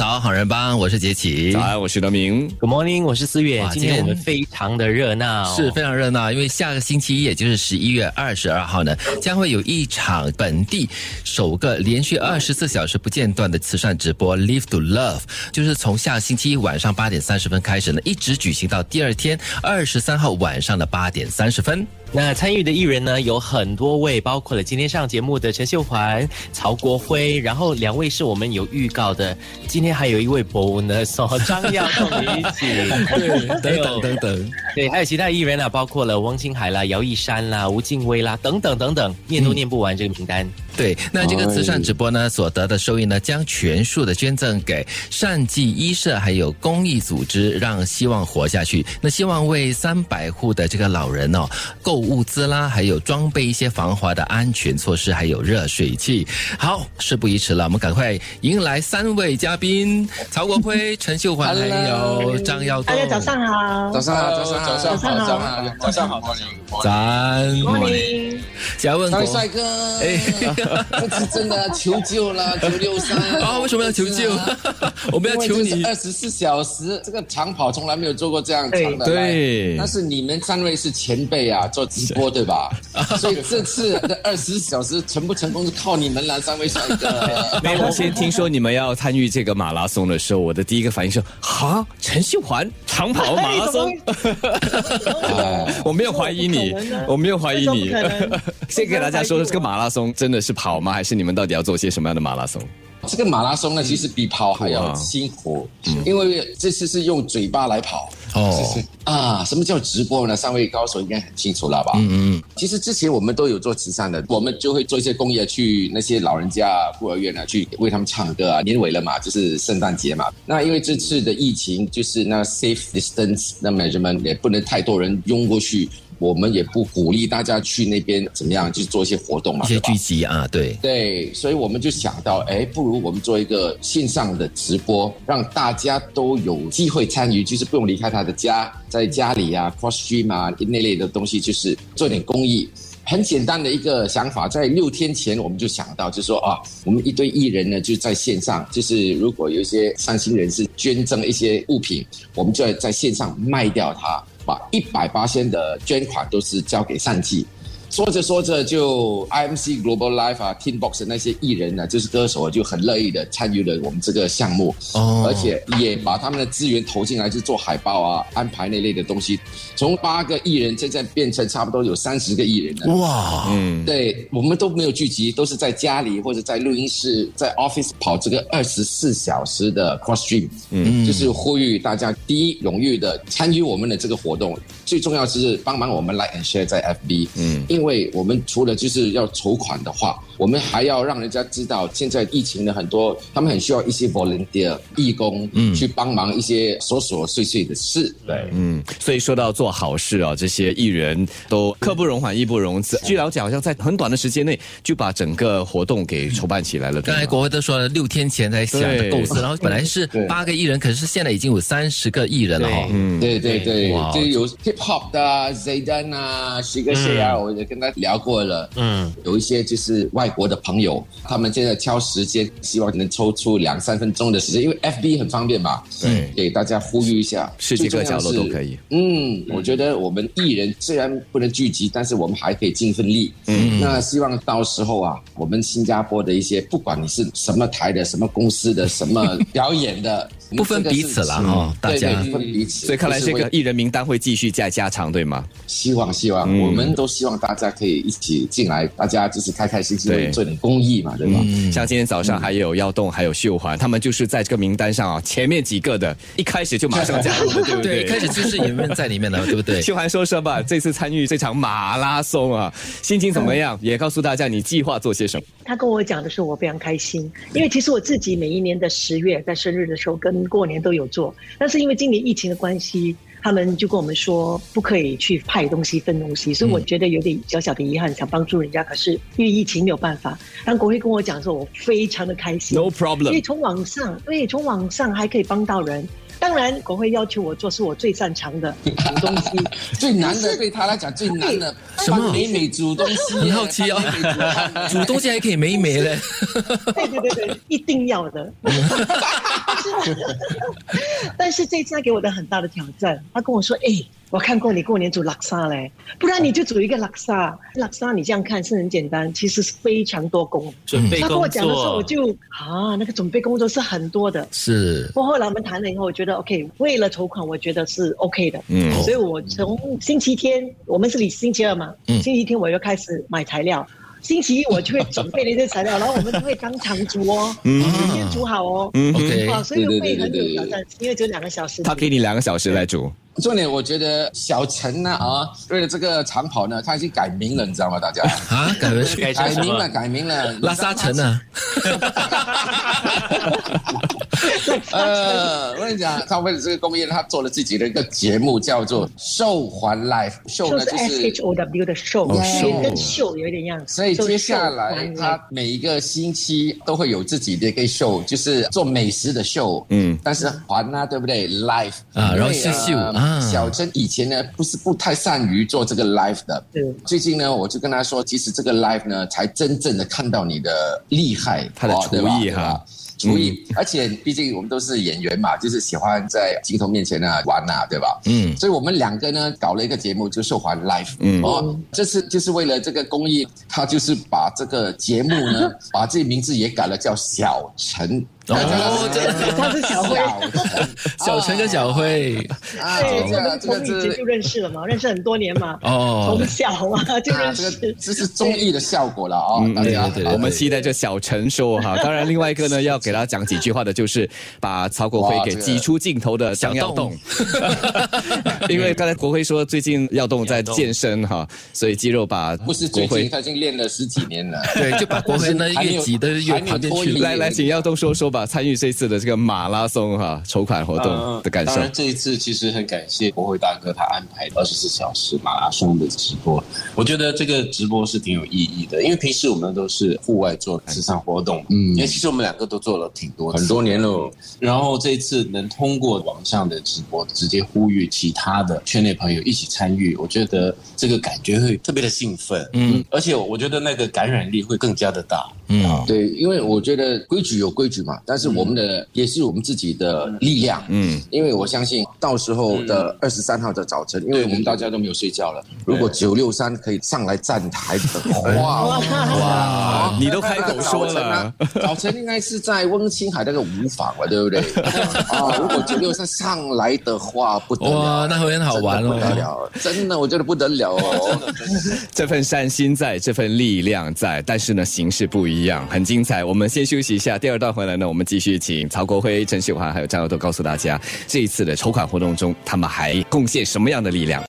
早，好人帮，我是杰奇。早安，我是德明。Good morning，我是思远。哇今天我们非常的热闹，是非常热闹，因为下个星期一，也就是十一月二十二号呢，将会有一场本地首个连续二十四小时不间断的慈善直播 Live to Love，就是从下个星期一晚上八点三十分开始呢，一直举行到第二天二十三号晚上的八点三十分。那参与的艺人呢有很多位，包括了今天上节目的陈秀环、曹国辉，然后两位是我们有预告的，今天还有一位 bonus 哦，张耀跟我们一起，对，等等等等。对，还有其他艺人啊，包括了汪清海啦、姚一山啦、吴敬威啦等等等等，念都念不完这个名单。对，那这个慈善直播呢，所得的收益呢，将全数的捐赠给善济医社还有公益组织，让希望活下去。那希望为三百户的这个老人哦，购物资啦，还有装备一些防滑的安全措施，还有热水器。好，事不宜迟了，我们赶快迎来三位嘉宾：曹国辉、陈秀环，还有张耀东。大家早上好，早上好，早上好，早上好。早上好，早上好。早安，欢迎。想要问帅哥，这次真的求救了，九六三啊，为什么要求救？我们要求你二十四小时，这个长跑从来没有做过这样长的，对但是你们三位是前辈啊，做直播对吧？所以这次的二十四小时成不成功是靠你们了，三位帅哥。没有，我先听说你们要参与这个马拉松的时候，我的第一个反应是：哈，陈秀环长跑马拉松。哎我没有怀疑你我没有怀疑你。先给大家说，这个马拉松真的是跑吗？还是你们到底要做些什么样的马拉松？这个马拉松呢，其实比跑还要辛苦，因为这次是用嘴巴来跑。哦，啊，什么叫直播呢？三位高手应该很清楚了吧？嗯嗯。其实之前我们都有做慈善的，我们就会做一些公益，去那些老人家、孤儿院啊，去为他们唱歌啊。年尾了嘛，就是圣诞节嘛。那因为这次的疫情，就是那 safe distance 那 measurement 也不能太多人拥过去，我们也不鼓励大家去那边怎么样，去做一些活动嘛，一些聚集啊，对。对，所以我们就想到，哎，不如我们做一个线上的直播，让大家都有机会参与，就是不用离开他的家，在家里啊，cross stream 啊那类的东西，就是做点公益。很简单的一个想法，在六天前我们就想到，就是说啊，我们一堆艺人呢就在线上，就是如果有一些善心人士捐赠一些物品，我们就要在线上卖掉它，把一百八千的捐款都是交给善济。说着说着，就 IMC Global Life 啊，Tinbox 那些艺人呢，就是歌手啊，就很乐意的参与了我们这个项目，哦。而且也把他们的资源投进来，就做海报啊、安排那类的东西。从八个艺人现在变成差不多有三十个艺人了。哇，嗯，对我们都没有聚集，都是在家里或者在录音室、在 office 跑这个二十四小时的 cross stream，嗯，就是呼吁大家第一荣誉的参与我们的这个活动，最重要是帮忙我们 like and share 在 FB，嗯，因因为我们除了就是要筹款的话，我们还要让人家知道现在疫情的很多，他们很需要一些 volunteer 义工，嗯，去帮忙一些琐琐碎碎的事，对，嗯，所以说到做好事啊，这些艺人都刻不容缓，义不容辞。据了解，好像在很短的时间内就把整个活动给筹办起来了。刚才国辉都说了，六天前才想的构思，然后本来是对。八个艺人，可是现在已经有三十个艺人了。哈。嗯，对对对，就有 hip hop 的啊 Zaydan 啊，Sugar Shay 啊，我也跟他聊过了。嗯，有一些就是外国的朋友，他们现在挑时间，希望能抽出两三分钟的时间，因为 FB 很方便嘛。对给大家呼吁一下，世界各角落都可以。嗯，我觉得我们艺人虽然不能聚集，但是我们还可以尽份力。嗯，那希望到时候啊，我们新加坡的一些，不管你是什么台的、什么公司的、什么表演的，不分彼此了哈大家对对，不分彼此。所以看来这个艺人名单会继续再加长，对吗？希望希望，嗯我们都希望大家可以一起进来，大家就是开开心心的做点公益嘛，对吧？像今天早上还有耀动，还有秀环，他们就是在这个名单上啊，前面几个的，一开始就马上加入 了，对不对，对？一开始就是有人在里面的，对不对？秀环说说吧，这次参与这场马拉松啊，心情怎么样？也告诉大家你计划做些什么。他跟我讲的时候，我非常开心，因为其实我自己每一年的十月在生日的时候跟过年都有做，但是因为今年疫情的关系，他们就跟我们说不可以去派东西分东西，所以我觉得有点小小的遗憾，想帮助人家，可是因为疫情没有办法。当国会跟我讲的时候，我非常的开心 No problem，从网上，对，从网上还可以帮到人。当然国会要求我做是我最擅长的煮东西，最难的对他来讲最难的，什么美美煮东西，很好奇哦煮东西还可以美美嘞。对对对对，一定要的。但是这次他给我的很大的挑战，他跟我说：“哎，我看过你过年煮拉萨嘞，不然你就煮一个拉萨。拉萨你这样看是很简单，其实是非常多工。准备工他跟我讲的时候，我，就啊，那个准备工作是很多的。是不过后来我们谈了以后，我觉得 OK，为了筹款，我觉得是 OK 的。嗯所以我从星期天，我们是礼星期二嘛，嗯星期天我就开始买材料。星期一我就会准备那些材料，然后我们就会当场煮哦，嗯每天煮好哦。嗯 OK 哇，所以会很有挑战，因为只有两个小时。他给你两个小时来煮，重点我觉得小陈呢啊，为了这个长跑呢，他已经改名了，你知道吗？大家啊，改为是改 改名了，？改名了，拉沙城啊，呃，我跟你讲，他为了这个公益，他做了自己的一个节目，叫做《寿环 Life》。寿呢就是 S H O W 的秀，哦其实秀跟秀有一点样。所以接下来他每一个星期都会有自己的一个秀，就是做美食的秀。嗯但是环啊，对不对？Life 啊然后是秀呃啊。小陈以前呢不是不太善于做这个 live 的，是。最近呢我就跟他说，其实这个 live 呢才真正的看到你的厉害，他的厨艺哈。厨艺，而且毕竟我们都是演员嘛，就是喜欢在镜头面前呢玩呐、对吧？嗯。所以我们两个呢搞了一个节目，就受环 Live。嗯。哦，这次就是为了这个公益，他就是把这个节目呢，把自己名字也改了，叫小陈。哦这个他是小辉小陈，跟小辉啊，对，这个从以前就认识了嘛，认识很多年嘛，哦从小啊就啊，认这个识。这是综艺的效果了啊，嗯大家对对对我们期待这小陈说哈。当然，另外一个呢，要给他讲几句话的，就是把曹国辉给挤出镜头的张耀栋。因为刚才国辉说最近耀栋在健身哈，所以肌肉把不是最国辉近，他已经练了十几年了。对，就把国辉呢 还没有越挤的越旁边去。来来，请耀栋说说吧，参与这次的这个马拉松哈筹款活动的感受当。然，这一次其实很感谢国会大哥他安排二十四小时马拉松的直播。我觉得这个直播是挺有意义的，因为平时我们都是户外做慈善活动，嗯，因为其实我们两个都做了挺多很多年了，然后这一次能通过网上的直播，直接呼吁其他的圈内朋友一起参与，我觉得这个感觉会特别的兴奋，嗯，而且我觉得那个感染力会更加的大，嗯，对，因为我觉得规矩有规矩嘛，但是我们的、也是我们自己的力量，嗯，因为我相信到时候的二十三号的早晨，因为我们大家都没有睡觉了，如果九六三可以上来站台 的话，哇，你都开口说了。早晨啊，，早晨应该是在温青海那个舞坊了，对不对？啊，如果九六三上来的话，不得了，哇那会很好玩哦。真的不得了，真的，我觉得不得了哦。这份善心在，这份力量在，但是呢，形式不一样，样很精彩。我们先休息一下，第二段回来呢，我们继续请曹国辉、陈秀华还有张耀都告诉大家，这一次的筹款活动中，他们还贡献什么样的力量。